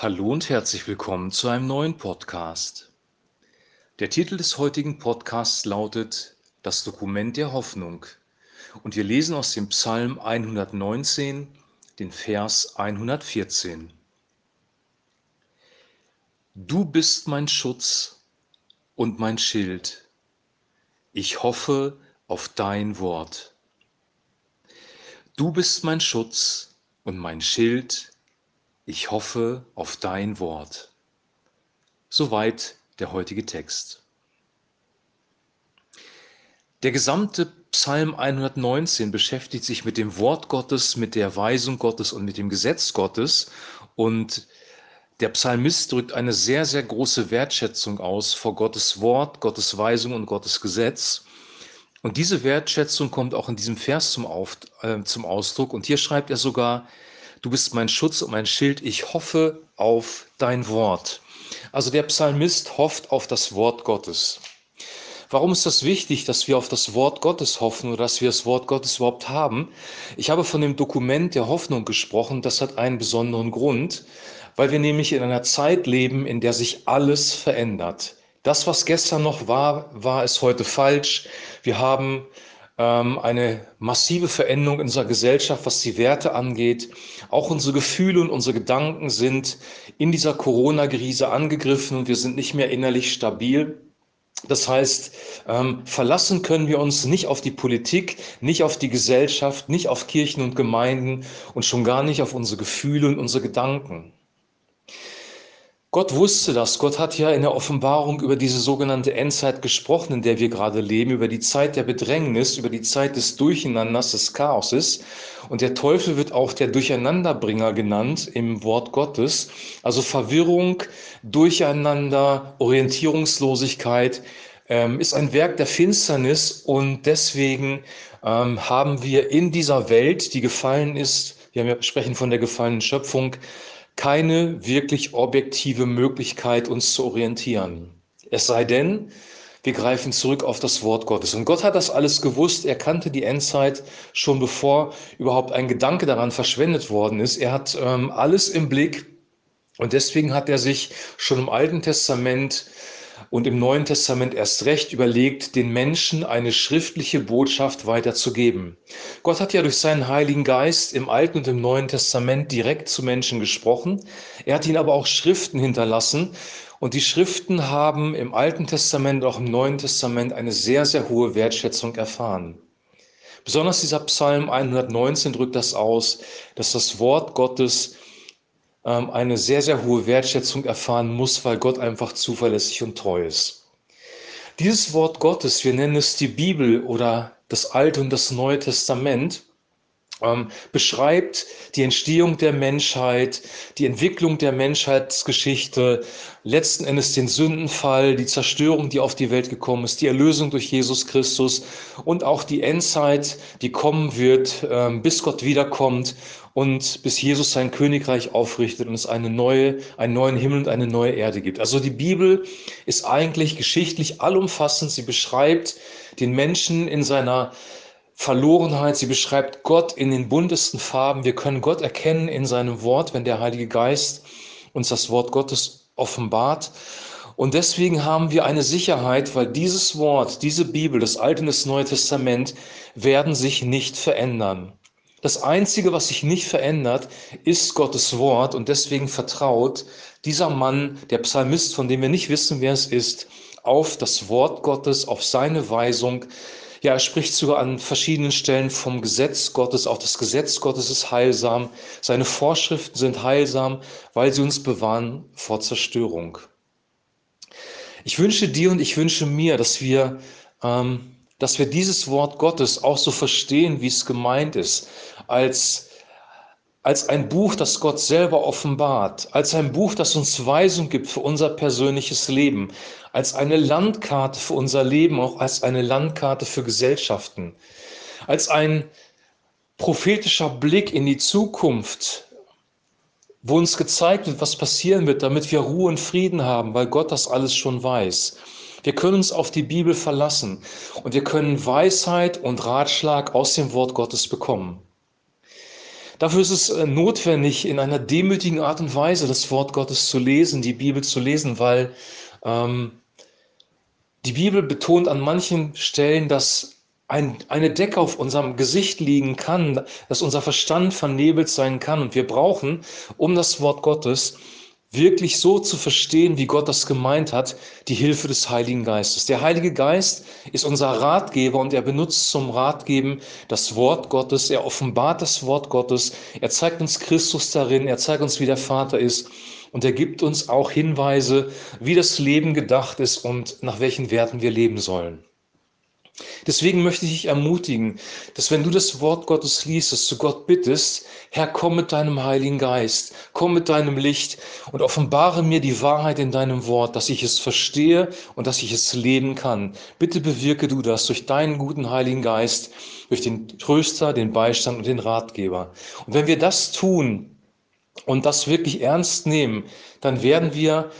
Hallo und herzlich willkommen zu einem neuen Podcast. Der Titel des heutigen Podcasts lautet Das Dokument der Hoffnung und wir lesen aus dem Psalm 119, den Vers 114. Du bist mein Schutz und mein Schild. Ich hoffe auf dein Wort. Du bist mein Schutz und mein Schild ich hoffe auf dein Wort. Soweit der heutige Text. Der gesamte Psalm 119 beschäftigt sich mit dem Wort Gottes, mit der Weisung Gottes und mit dem Gesetz Gottes. Und der Psalmist drückt eine sehr, sehr große Wertschätzung aus vor Gottes Wort, Gottes Weisung und Gottes Gesetz. Und diese Wertschätzung kommt auch in diesem Vers zum, Auf, äh, zum Ausdruck. Und hier schreibt er sogar, Du bist mein Schutz und mein Schild. Ich hoffe auf dein Wort. Also der Psalmist hofft auf das Wort Gottes. Warum ist das wichtig, dass wir auf das Wort Gottes hoffen oder dass wir das Wort Gottes überhaupt haben? Ich habe von dem Dokument der Hoffnung gesprochen. Das hat einen besonderen Grund, weil wir nämlich in einer Zeit leben, in der sich alles verändert. Das, was gestern noch war, war es heute falsch. Wir haben ähm, eine massive Veränderung in unserer Gesellschaft, was die Werte angeht. Auch unsere Gefühle und unsere Gedanken sind in dieser Corona-Krise angegriffen und wir sind nicht mehr innerlich stabil. Das heißt, ähm, verlassen können wir uns nicht auf die Politik, nicht auf die Gesellschaft, nicht auf Kirchen und Gemeinden und schon gar nicht auf unsere Gefühle und unsere Gedanken. Gott wusste das. Gott hat ja in der Offenbarung über diese sogenannte Endzeit gesprochen, in der wir gerade leben, über die Zeit der Bedrängnis, über die Zeit des Durcheinanders, des Chaoses. Und der Teufel wird auch der Durcheinanderbringer genannt im Wort Gottes. Also Verwirrung, Durcheinander, Orientierungslosigkeit ähm, ist ein Werk der Finsternis und deswegen ähm, haben wir in dieser Welt, die gefallen ist, wir sprechen von der gefallenen Schöpfung, keine wirklich objektive Möglichkeit, uns zu orientieren. Es sei denn, wir greifen zurück auf das Wort Gottes. Und Gott hat das alles gewusst. Er kannte die Endzeit schon bevor überhaupt ein Gedanke daran verschwendet worden ist. Er hat ähm, alles im Blick. Und deswegen hat er sich schon im Alten Testament und im Neuen Testament erst recht überlegt, den Menschen eine schriftliche Botschaft weiterzugeben. Gott hat ja durch seinen Heiligen Geist im Alten und im Neuen Testament direkt zu Menschen gesprochen. Er hat ihnen aber auch Schriften hinterlassen. Und die Schriften haben im Alten Testament, auch im Neuen Testament eine sehr, sehr hohe Wertschätzung erfahren. Besonders dieser Psalm 119 drückt das aus, dass das Wort Gottes ähm, eine sehr, sehr hohe Wertschätzung erfahren muss, weil Gott einfach zuverlässig und treu ist. Dieses Wort Gottes, wir nennen es die Bibel oder das Alte und das Neue Testament, ähm, beschreibt die Entstehung der Menschheit, die Entwicklung der Menschheitsgeschichte, letzten Endes den Sündenfall, die Zerstörung, die auf die Welt gekommen ist, die Erlösung durch Jesus Christus und auch die Endzeit, die kommen wird, ähm, bis Gott wiederkommt und bis Jesus sein Königreich aufrichtet und es eine neue, einen neuen Himmel und eine neue Erde gibt. Also die Bibel ist eigentlich geschichtlich allumfassend. Sie beschreibt den Menschen in seiner Verlorenheit. Sie beschreibt Gott in den buntesten Farben. Wir können Gott erkennen in seinem Wort, wenn der Heilige Geist uns das Wort Gottes offenbart. Und deswegen haben wir eine Sicherheit, weil dieses Wort, diese Bibel, das Alte und das Neue Testament werden sich nicht verändern. Das Einzige, was sich nicht verändert, ist Gottes Wort und deswegen vertraut dieser Mann, der Psalmist, von dem wir nicht wissen, wer es ist, auf das Wort Gottes, auf seine Weisung, ja, er spricht sogar an verschiedenen Stellen vom Gesetz Gottes. Auch das Gesetz Gottes ist heilsam. Seine Vorschriften sind heilsam, weil sie uns bewahren vor Zerstörung. Ich wünsche dir und ich wünsche mir, dass wir, ähm, dass wir dieses Wort Gottes auch so verstehen, wie es gemeint ist, als als ein Buch, das Gott selber offenbart, als ein Buch, das uns Weisung gibt für unser persönliches Leben, als eine Landkarte für unser Leben, auch als eine Landkarte für Gesellschaften, als ein prophetischer Blick in die Zukunft, wo uns gezeigt wird, was passieren wird, damit wir Ruhe und Frieden haben, weil Gott das alles schon weiß. Wir können uns auf die Bibel verlassen und wir können Weisheit und Ratschlag aus dem Wort Gottes bekommen. Dafür ist es äh, notwendig, in einer demütigen Art und Weise das Wort Gottes zu lesen, die Bibel zu lesen, weil ähm, die Bibel betont an manchen Stellen, dass ein, eine Decke auf unserem Gesicht liegen kann, dass unser Verstand vernebelt sein kann. Und wir brauchen, um das Wort Gottes wirklich so zu verstehen, wie Gott das gemeint hat, die Hilfe des Heiligen Geistes. Der Heilige Geist ist unser Ratgeber und er benutzt zum Ratgeben das Wort Gottes. Er offenbart das Wort Gottes. Er zeigt uns Christus darin. Er zeigt uns, wie der Vater ist. Und er gibt uns auch Hinweise, wie das Leben gedacht ist und nach welchen Werten wir leben sollen. Deswegen möchte ich dich ermutigen, dass wenn du das Wort Gottes liest, dass du Gott bittest, Herr, komm mit deinem Heiligen Geist, komm mit deinem Licht und offenbare mir die Wahrheit in deinem Wort, dass ich es verstehe und dass ich es leben kann. Bitte bewirke du das durch deinen guten Heiligen Geist, durch den Tröster, den Beistand und den Ratgeber. Und wenn wir das tun und das wirklich ernst nehmen, dann werden wir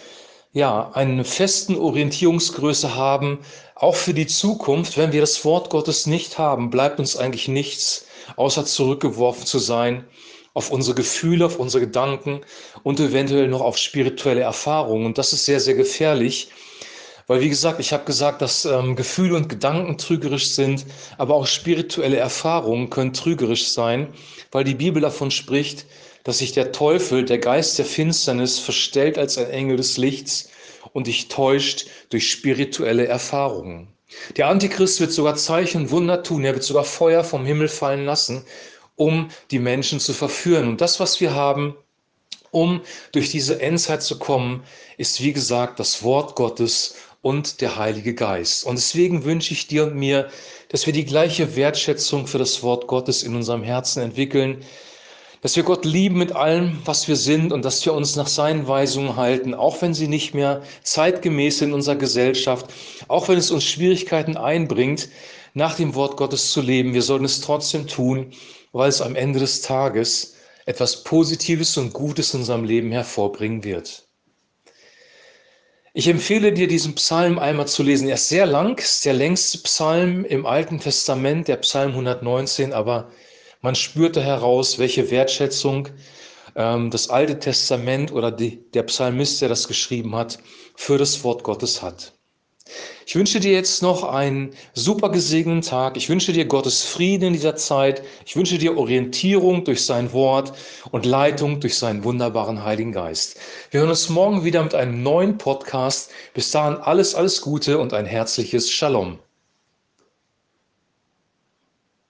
ja, einen festen Orientierungsgröße haben, auch für die Zukunft. Wenn wir das Wort Gottes nicht haben, bleibt uns eigentlich nichts, außer zurückgeworfen zu sein auf unsere Gefühle, auf unsere Gedanken und eventuell noch auf spirituelle Erfahrungen. Und das ist sehr, sehr gefährlich, weil, wie gesagt, ich habe gesagt, dass ähm, Gefühle und Gedanken trügerisch sind, aber auch spirituelle Erfahrungen können trügerisch sein, weil die Bibel davon spricht, dass sich der Teufel, der Geist der Finsternis, verstellt als ein Engel des Lichts und dich täuscht durch spirituelle Erfahrungen. Der Antichrist wird sogar Zeichen und Wunder tun, er wird sogar Feuer vom Himmel fallen lassen, um die Menschen zu verführen. Und das, was wir haben, um durch diese Endzeit zu kommen, ist wie gesagt das Wort Gottes und der Heilige Geist. Und deswegen wünsche ich dir und mir, dass wir die gleiche Wertschätzung für das Wort Gottes in unserem Herzen entwickeln, dass wir Gott lieben mit allem, was wir sind und dass wir uns nach seinen Weisungen halten, auch wenn sie nicht mehr zeitgemäß in unserer Gesellschaft, auch wenn es uns Schwierigkeiten einbringt, nach dem Wort Gottes zu leben. Wir sollten es trotzdem tun, weil es am Ende des Tages etwas Positives und Gutes in unserem Leben hervorbringen wird. Ich empfehle dir, diesen Psalm einmal zu lesen. Er ist sehr lang, ist der längste Psalm im Alten Testament, der Psalm 119, aber man spürte heraus, welche Wertschätzung ähm, das Alte Testament oder die, der Psalmist, der das geschrieben hat, für das Wort Gottes hat. Ich wünsche dir jetzt noch einen super gesegneten Tag. Ich wünsche dir Gottes Frieden in dieser Zeit. Ich wünsche dir Orientierung durch sein Wort und Leitung durch seinen wunderbaren Heiligen Geist. Wir hören uns morgen wieder mit einem neuen Podcast. Bis dahin alles, alles Gute und ein herzliches Shalom.